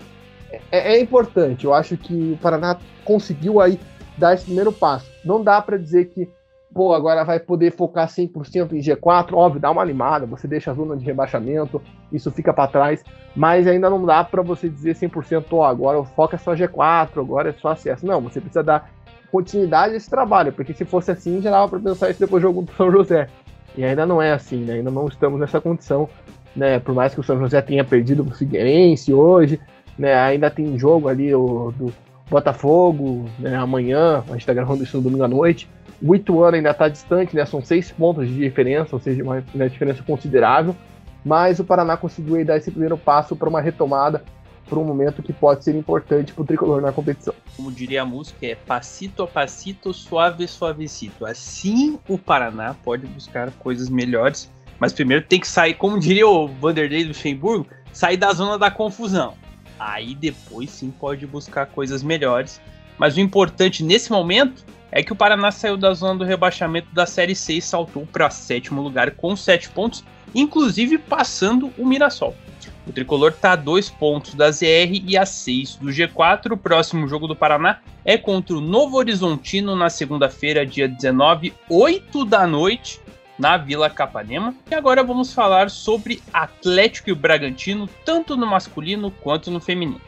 É, é importante, eu acho que o Paraná conseguiu aí dar esse primeiro passo. Não dá para dizer que pô, agora vai poder focar 100% em G4, óbvio, dá uma animada, você deixa a zona de rebaixamento, isso fica para trás, mas ainda não dá para você dizer 100%, ó, agora o foco é só G4, agora é só acesso. Não, você precisa dar continuidade a esse trabalho, porque se fosse assim, já dava para pensar isso depois do jogo do São José. E ainda não é assim, né? Ainda não estamos nessa condição, né? Por mais que o São José tenha perdido o Figueirense hoje, né? Ainda tem jogo ali o, do Botafogo, né? Amanhã, a gente está gravando isso no domingo à noite. O Ituano ainda está distante, né? São seis pontos de diferença, ou seja, uma, uma diferença considerável. Mas o Paraná conseguiu dar esse primeiro passo para uma retomada, para um momento que pode ser importante para o tricolor na competição. Como diria a música, é passito a passito, suave suavecito. Assim o Paraná pode buscar coisas melhores, mas primeiro tem que sair, como diria o Vanderlei Luxemburgo, sair da zona da confusão. Aí depois sim pode buscar coisas melhores. Mas o importante nesse momento é que o Paraná saiu da zona do rebaixamento da Série C e saltou para sétimo lugar com sete pontos, inclusive passando o Mirassol. O tricolor está a dois pontos da ZR e a seis do G4. O próximo jogo do Paraná é contra o Novo Horizontino na segunda-feira, dia 19, 8 da noite, na Vila Capanema. E agora vamos falar sobre Atlético e Bragantino, tanto no masculino quanto no feminino.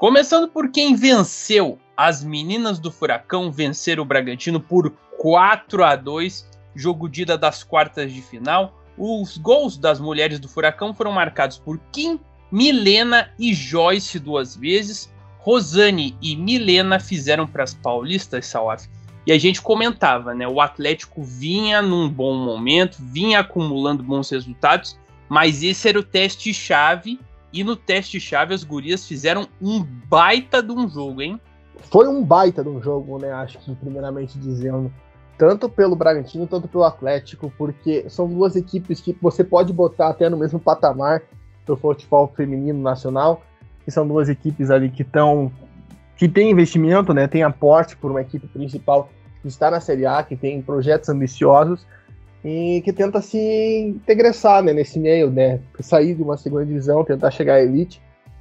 Começando por quem venceu. As meninas do Furacão venceram o Bragantino por 4 a 2, jogo de ida das quartas de final. Os gols das mulheres do Furacão foram marcados por Kim, Milena e Joyce duas vezes. Rosane e Milena fizeram para as paulistas, Salaf. E a gente comentava, né? O Atlético vinha num bom momento, vinha acumulando bons resultados, mas esse era o teste chave e no teste-chave, as gurias fizeram um baita de um jogo, hein? Foi um baita de um jogo, né? Acho que, primeiramente dizendo. Tanto pelo Bragantino, tanto pelo Atlético, porque são duas equipes que você pode botar até no mesmo patamar do futebol feminino nacional, que são duas equipes ali que estão. que tem investimento, né? Tem aporte por uma equipe principal que está na Série A, que tem projetos ambiciosos e que tenta se integressar né, nesse meio, né? Sair de uma segunda divisão, tentar chegar à elite.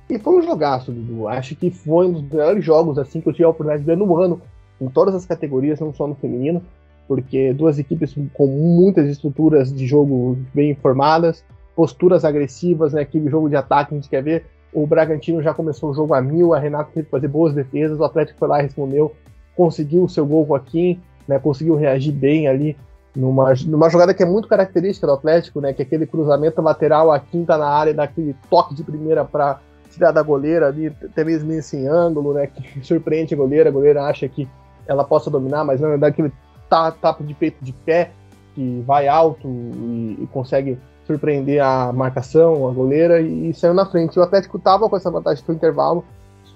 E foi um jogaço, Dudu. Acho que foi um dos melhores jogos assim que eu tive a oportunidade de ver no ano, em todas as categorias, não só no feminino, porque duas equipes com muitas estruturas de jogo bem informadas, posturas agressivas, né? Aquele jogo de ataque a gente quer ver. O Bragantino já começou o jogo a mil, a Renata teve que fazer boas defesas, o Atlético foi lá e respondeu, conseguiu o seu gol com a Kim, né? Conseguiu reagir bem ali numa, numa jogada que é muito característica do Atlético, né? Que é aquele cruzamento lateral, a quinta na área, daquele toque de primeira para tirar da goleira ali, até mesmo em ângulo, né? Que surpreende a goleira, a goleira acha que ela possa dominar, mas não, é daquele tapa de peito de pé que vai alto e, e consegue surpreender a marcação, a goleira e, e saiu na frente. O Atlético tava com essa vantagem pro intervalo,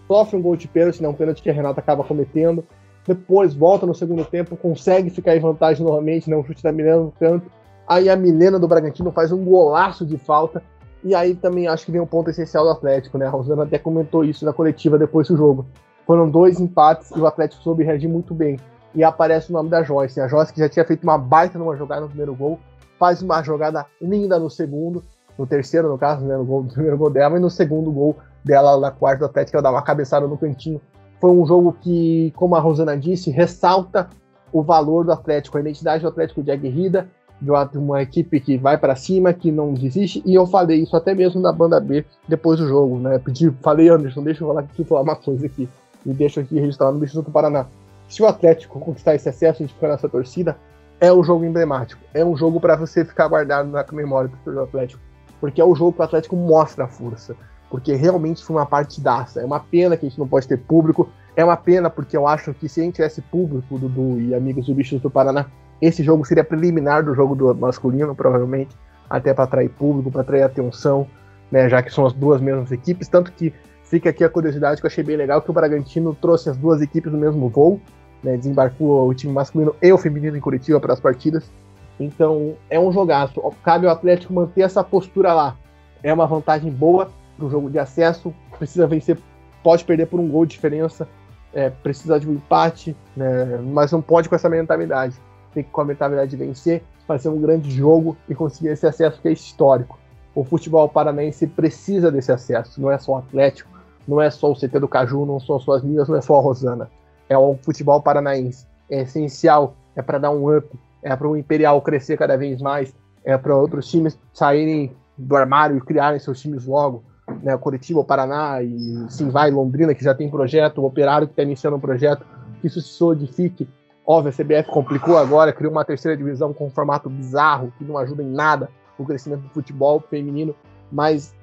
sofre um gol de pênalti, não né, um pênalti que a Renata acaba cometendo depois volta no segundo tempo, consegue ficar em vantagem novamente, né? Um chute da Milena no canto. Aí a Milena do Bragantino faz um golaço de falta. E aí também acho que vem um ponto essencial do Atlético, né? A Rosana até comentou isso na coletiva depois do jogo. Foram dois empates e o Atlético soube reagir muito bem. E aparece o nome da Joyce. A Joyce que já tinha feito uma baita numa jogada no primeiro gol, faz uma jogada linda no segundo, no terceiro, no caso, né? No, gol, no primeiro gol dela, e no segundo gol dela na quarta do Atlético, ela dá uma cabeçada no cantinho foi um jogo que, como a Rosana disse, ressalta o valor do Atlético, a identidade do Atlético de aguerrida, de uma equipe que vai para cima, que não desiste, e eu falei isso até mesmo na banda B depois do jogo, né? Pedi, falei, Anderson, deixa eu falar aqui, falar uma coisa aqui, e deixa aqui registrar no Bicho do Paraná. Se o Atlético conquistar esse acesso, gente ficar nessa torcida, é um jogo emblemático, é um jogo para você ficar guardado na memória do Atlético, porque é o jogo que o Atlético mostra a força porque realmente foi uma partidaça. É uma pena que a gente não pode ter público. É uma pena porque eu acho que se a gente tivesse público, Dudu e amigos do Bichos do Paraná, Esse jogo seria preliminar do jogo do masculino, provavelmente, até para atrair público, para atrair atenção, né, já que são as duas mesmas equipes. Tanto que fica aqui a curiosidade que eu achei bem legal que o Bragantino trouxe as duas equipes no mesmo voo, né, desembarcou o time masculino e o feminino em Curitiba para as partidas. Então é um jogaço. Cabe ao Atlético manter essa postura lá. É uma vantagem boa para o jogo de acesso. Precisa vencer, pode perder por um gol de diferença, é, precisa de um empate, né, mas não pode com essa mentalidade. Tem que com a mentalidade de vencer, fazer um grande jogo e conseguir esse acesso que é histórico. O futebol paranaense precisa desse acesso, não é só o Atlético, não é só o CT do Caju, não são só as minhas, não é só a Rosana. É o futebol paranaense. É essencial, é para dar um up, é para o Imperial crescer cada vez mais, é para outros times saírem do armário e criarem seus times logo. Né, Curitiba, Paraná e sim vai Londrina, que já tem projeto, o Operário que está iniciando um projeto, que isso se solidifique. Óbvio, a CBF complicou agora, criou uma terceira divisão com um formato bizarro, que não ajuda em nada o crescimento do futebol feminino, mas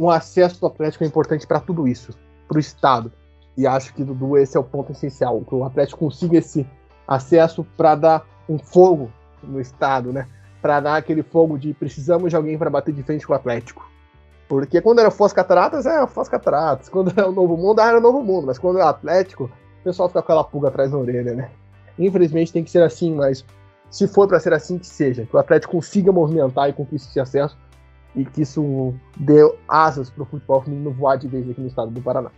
um acesso do Atlético é importante para tudo isso, para o Estado. E acho que, Dudu, esse é o ponto essencial, que o Atlético consiga esse acesso para dar um fogo no Estado, né? Para dar aquele fogo de precisamos de alguém para bater de frente com o Atlético. Porque quando era Foz Cataratas, era Foz Cataratas. Quando era o Novo Mundo, era o Novo Mundo. Mas quando é Atlético, o pessoal fica com aquela pulga atrás da orelha, né? Infelizmente tem que ser assim, mas se for para ser assim, que seja. Que o Atlético consiga movimentar e conquiste esse acesso e que isso dê asas para o futebol feminino voar de vez aqui no estado do Paraná.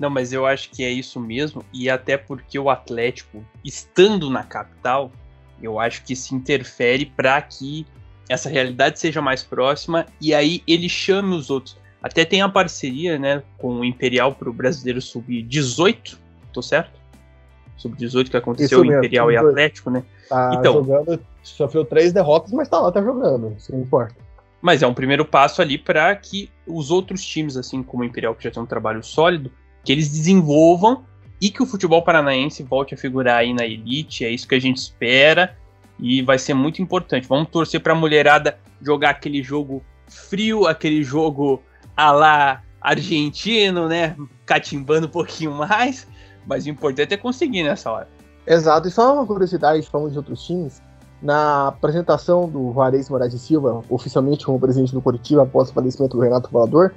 Não, mas eu acho que é isso mesmo, e até porque o Atlético, estando na capital, eu acho que se interfere para que essa realidade seja mais próxima e aí ele chame os outros. Até tem a parceria, né, com o Imperial para o Brasileiro Sub-18, tô certo? Sub-18 que aconteceu, mesmo, Imperial e Atlético, né? Tá então, jogando, sofreu três derrotas, mas tá lá, tá jogando, isso não importa. Mas é um primeiro passo ali para que os outros times, assim como o Imperial, que já tem um trabalho sólido, que eles desenvolvam e que o futebol paranaense volte a figurar aí na elite. É isso que a gente espera e vai ser muito importante. Vamos torcer para a mulherada jogar aquele jogo frio, aquele jogo a lá argentino, né? Catimbando um pouquinho mais. Mas o importante é conseguir nessa hora. Exato. E só uma curiosidade, falando de outros times. Na apresentação do Juarez Moraes de Silva, oficialmente como presidente do Curitiba após o falecimento do Renato Volador,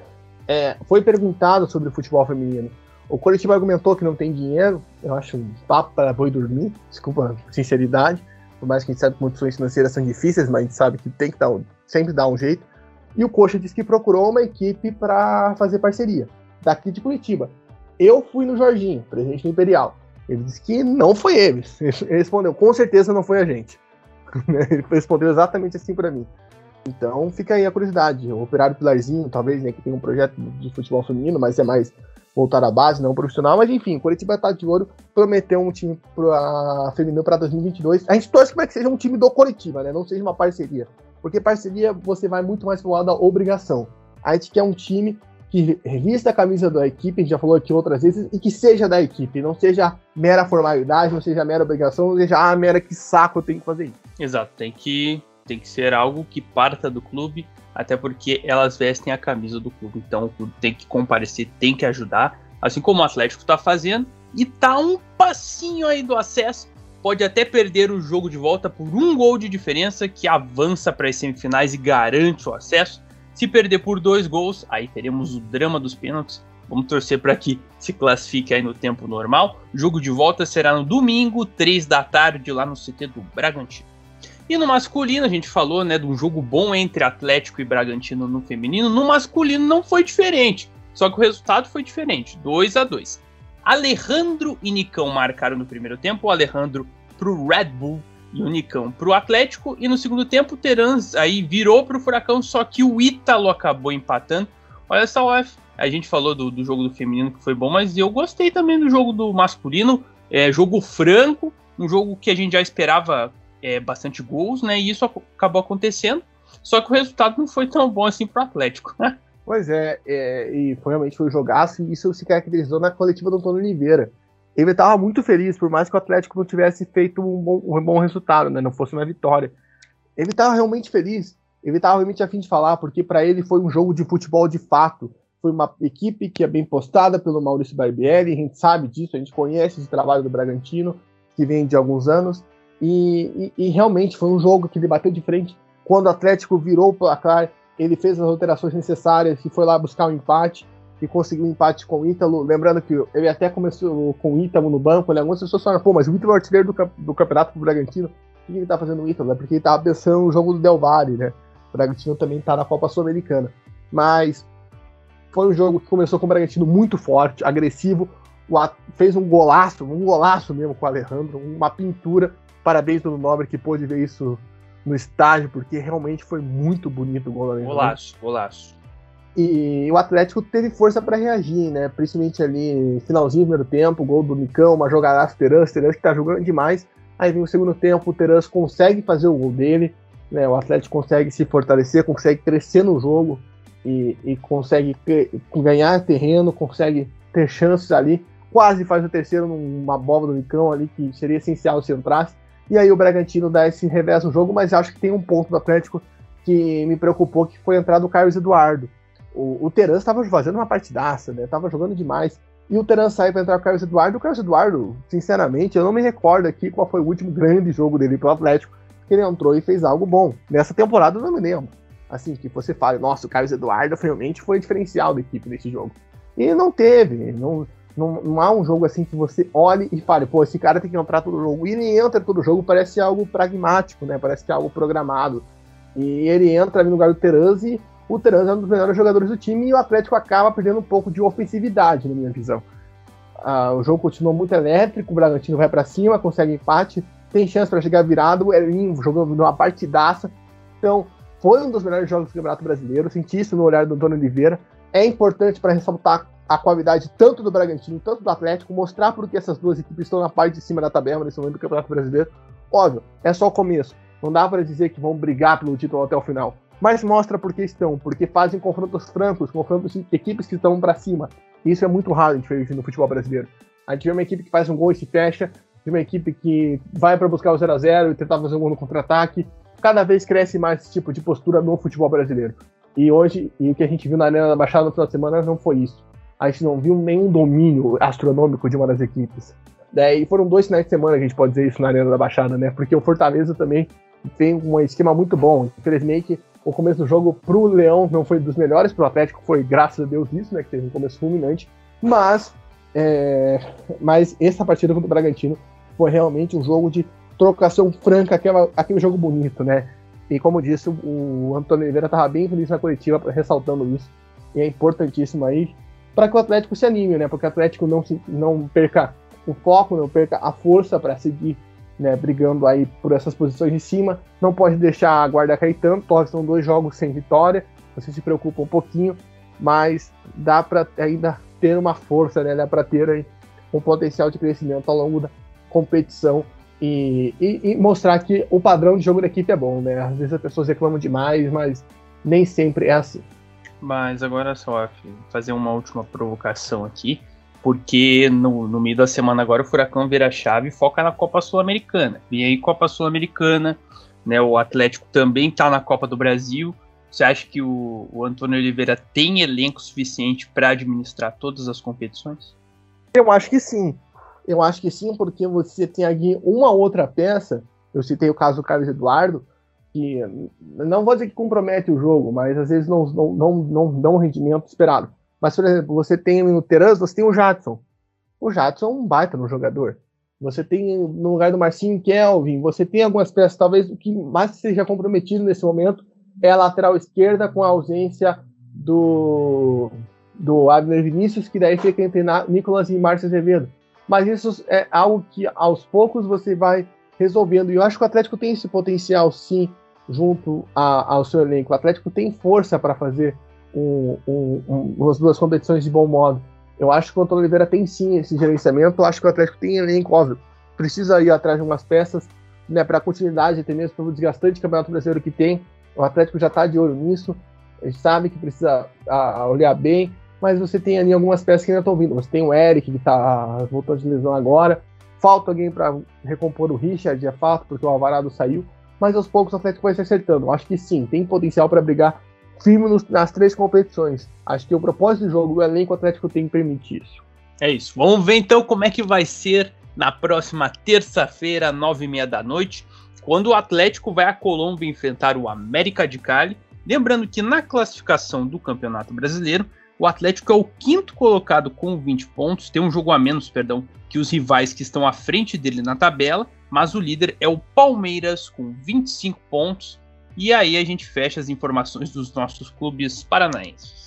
é, foi perguntado sobre o futebol feminino. O Curitiba argumentou que não tem dinheiro, eu acho um papo para boi dormir, desculpa sinceridade, por mais que a gente sabe que condições financeiras são difíceis, mas a gente sabe que tem que dar sempre dar um jeito. E o Coxa disse que procurou uma equipe para fazer parceria, daqui de Curitiba. Eu fui no Jorginho, presidente do Imperial. Ele disse que não foi eles. Ele respondeu, com certeza não foi a gente. Ele respondeu exatamente assim para mim. Então fica aí a curiosidade. O Operário Pilarzinho, talvez, né, que tem um projeto de futebol feminino, mas é mais voltar à base, não profissional. Mas enfim, o Curitiba tá de ouro, prometeu um time pra, feminino para 2022. A gente torce para que seja um time do Curitiba, né? Não seja uma parceria. Porque parceria você vai muito mais pro lado da obrigação. A gente quer um time que revista a camisa da equipe, a gente já falou aqui outras vezes, e que seja da equipe, não seja mera formalidade, não seja mera obrigação, não seja, ah, mera que saco eu tenho que fazer isso. Exato, tem que, tem que ser algo que parta do clube, até porque elas vestem a camisa do clube, então o clube tem que comparecer, tem que ajudar, assim como o Atlético está fazendo, e tá um passinho aí do acesso, pode até perder o jogo de volta por um gol de diferença, que avança para as semifinais e garante o acesso, se perder por dois gols, aí teremos o drama dos pênaltis. Vamos torcer para que se classifique aí no tempo normal. O jogo de volta será no domingo, 3 da tarde, lá no CT do Bragantino. E no masculino, a gente falou né, de um jogo bom entre Atlético e Bragantino no feminino. No masculino não foi diferente, só que o resultado foi diferente 2 a 2 Alejandro e Nicão marcaram no primeiro tempo. O Alejandro para o Red Bull e o Nicão para o Atlético. E no segundo tempo, o Terans aí virou para o Furacão, só que o Ítalo acabou empatando. Olha só, a gente falou do, do, jogo do feminino que foi bom, mas eu gostei também do jogo do masculino. É, jogo franco, um jogo que a gente já esperava é, bastante gols, né? E isso acabou acontecendo. Só que o resultado não foi tão bom assim para o Atlético? Pois é, é, e foi, realmente foi um jogaço, e isso se caracterizou na coletiva do Antônio Oliveira ele estava muito feliz, por mais que o Atlético não tivesse feito um bom, um bom resultado, né? Não fosse uma vitória. Ele estava realmente feliz. Ele estava realmente afim de falar, porque para ele foi um jogo de futebol de fato. Foi uma equipe que é bem postada pelo Maurício Barbieri, a gente sabe disso, a gente conhece esse trabalho do Bragantino, que vem de alguns anos. E, e, e, realmente foi um jogo que ele bateu de frente. Quando o Atlético virou o placar, ele fez as alterações necessárias e foi lá buscar o um empate e conseguiu um empate com o Ítalo. Lembrando que ele até começou com o Ítalo no banco, né? Algumas pessoas falaram, pô, mas o Ítalo é artilheiro do, do campeonato pro Bragantino. O que ele tá fazendo o Ítalo? É porque ele tava pensando no jogo do Del Valle, né? O Bragantino também tá na Copa Sul-Americana. Mas foi um jogo que começou com o Bragantino muito forte, agressivo. Fez um golaço, um golaço mesmo com o Alejandro, uma pintura. Parabéns do Nobre que pôde ver isso no estádio, porque realmente foi muito bonito o gol do Alejandro. Golaço, golaço. E o Atlético teve força para reagir, né? Principalmente ali finalzinho do primeiro tempo, gol do Nicão, uma jogada do Terans, Terans que tá jogando demais. Aí vem o segundo tempo, o Terans consegue fazer o gol dele, né? O Atlético consegue se fortalecer, consegue crescer no jogo e, e consegue ganhar terreno, consegue ter chances ali. Quase faz o terceiro numa bola do Nicão ali, que seria essencial se entrasse. E aí o Bragantino dá esse revés no jogo, mas acho que tem um ponto do Atlético que me preocupou, que foi a entrada do Carlos Eduardo o, o Teran estava fazendo uma partidaça, né? Tava jogando demais. E o Teran saiu para entrar com o Carlos Eduardo. O Carlos Eduardo, sinceramente, eu não me recordo aqui qual foi o último grande jogo dele pelo Atlético, que ele entrou e fez algo bom. Nessa temporada eu não me lembro. Assim, que você fale, nossa, o Carlos Eduardo realmente foi diferencial da equipe nesse jogo. E não teve, não, não, não há um jogo assim que você olhe e fale, pô, esse cara tem que entrar todo jogo. E ele entra todo jogo, parece algo pragmático, né? Parece que é algo programado. E ele entra ali no lugar do Teran e o Trans é um dos melhores jogadores do time e o Atlético acaba perdendo um pouco de ofensividade, na minha visão. Ah, o jogo continua muito elétrico, o Bragantino vai para cima, consegue empate, tem chance para chegar virado, o Elinho jogando uma partidaça. Então, foi um dos melhores jogos do Campeonato Brasileiro, senti isso no olhar do Antônio Oliveira. É importante para ressaltar a qualidade tanto do Bragantino tanto do Atlético, mostrar porque essas duas equipes estão na parte de cima da tabela nesse momento do Campeonato Brasileiro. Óbvio, é só o começo. Não dá para dizer que vão brigar pelo título até o final mas mostra por que estão, porque fazem confrontos francos, confrontos de equipes que estão para cima. Isso é muito raro de ver no futebol brasileiro. A gente vê uma equipe que faz um gol e se fecha, de uma equipe que vai para buscar o 0 a 0 e tentar fazer um gol no contra-ataque. Cada vez cresce mais esse tipo de postura no futebol brasileiro. E hoje, e o que a gente viu na Arena da Baixada no final de semana não foi isso. A gente não viu nenhum domínio astronômico de uma das equipes. Daí foram dois finais de semana que a gente pode dizer isso na Arena da Baixada, né? Porque o Fortaleza também tem um esquema muito bom. Infelizmente, o começo do jogo pro Leão não foi dos melhores, pro Atlético foi, graças a Deus, isso, né? Que teve um começo fulminante. Mas, é, mas essa partida contra o Bragantino foi realmente um jogo de trocação franca, aquela, aquele jogo bonito, né? E como disse, o Antônio Oliveira estava bem feliz na coletiva, ressaltando isso. E é importantíssimo aí para que o Atlético se anime, né? Porque o Atlético não, se, não perca o foco, não perca a força para seguir né, brigando aí por essas posições de cima. Não pode deixar a guarda cair tanto, porque são dois jogos sem vitória, você se preocupa um pouquinho, mas dá para ainda ter uma força, né, dá para ter aí um potencial de crescimento ao longo da competição e, e, e, mostrar que o padrão de jogo da equipe é bom, né? Às vezes as pessoas reclamam demais, mas nem sempre é assim. Mas agora só, fazer uma última provocação aqui porque no, no meio da semana agora o Furacão vira chave e foca na Copa Sul-Americana. E aí, Copa Sul-Americana, né, o Atlético também está na Copa do Brasil. Você acha que o, o Antônio Oliveira tem elenco suficiente para administrar todas as competições? Eu acho que sim. Eu acho que sim, porque você tem aqui uma outra peça. Eu citei o caso do Carlos Eduardo, que não vou dizer que compromete o jogo, mas às vezes não, não, não, não dá um rendimento esperado. Mas, por exemplo, você tem no Terans, você tem o Jadson. O Jadson é um baita no jogador. Você tem no lugar do Marcinho Kelvin, você tem algumas peças, talvez o que mais seja comprometido nesse momento é a lateral esquerda com a ausência do do Abner Vinícius, que daí fica entre Nicolas e Márcio Azevedo. Mas isso é algo que aos poucos você vai resolvendo. E eu acho que o Atlético tem esse potencial, sim, junto a, ao seu elenco. O Atlético tem força para fazer um, um, um, as duas competições de bom modo. Eu acho que o Antônio Oliveira tem sim esse gerenciamento. Eu acho que o Atlético tem elenco, óbvio. Precisa ir atrás de algumas peças né, para continuidade, até mesmo pelo desgastante campeonato brasileiro que tem. O Atlético já está de olho nisso. A gente sabe que precisa a, a olhar bem, mas você tem ali algumas peças que ainda estão vindo. Você tem o Eric, que está voltando de lesão agora. Falta alguém para recompor o Richard, é fato, porque o Alvarado saiu. Mas aos poucos o Atlético vai se acertando. Acho que sim, tem potencial para brigar firme nos, nas três competições. Acho que o propósito do jogo, o elenco Atlético tem que permitir isso. É isso. Vamos ver então como é que vai ser na próxima terça-feira, nove e meia da noite, quando o Atlético vai à Colômbia enfrentar o América de Cali. Lembrando que na classificação do Campeonato Brasileiro, o Atlético é o quinto colocado com 20 pontos, tem um jogo a menos, perdão, que os rivais que estão à frente dele na tabela, mas o líder é o Palmeiras com 25 pontos. E aí a gente fecha as informações dos nossos clubes paranaenses.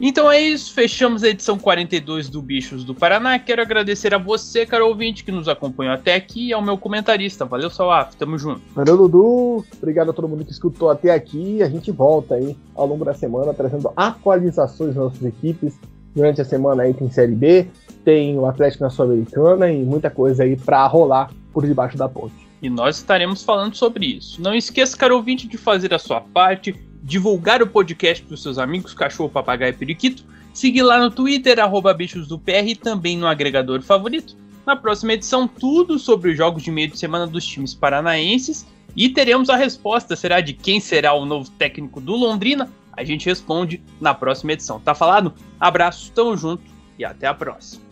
Então é isso, fechamos a edição 42 do Bichos do Paraná. Quero agradecer a você, caro ouvinte, que nos acompanhou até aqui e ao meu comentarista. Valeu, Salaf, tamo junto. Valeu, Dudu. Obrigado a todo mundo que escutou até aqui. A gente volta aí ao longo da semana trazendo atualizações das nossas equipes. Durante a semana aí tem Série B, tem o Atlético na Sul-Americana e muita coisa aí pra rolar por debaixo da ponte. E nós estaremos falando sobre isso. Não esqueça, caro ouvinte, de fazer a sua parte divulgar o podcast para os seus amigos, cachorro, papagaio e periquito, seguir lá no Twitter, arroba bichos do PR e também no agregador favorito. Na próxima edição, tudo sobre os jogos de meio de semana dos times paranaenses e teremos a resposta, será de quem será o novo técnico do Londrina? A gente responde na próxima edição. Tá falado? Abraço, tamo junto e até a próxima.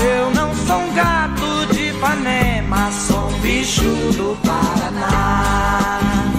Eu não sou um gato de Ipanema, sou um bicho do Paraná.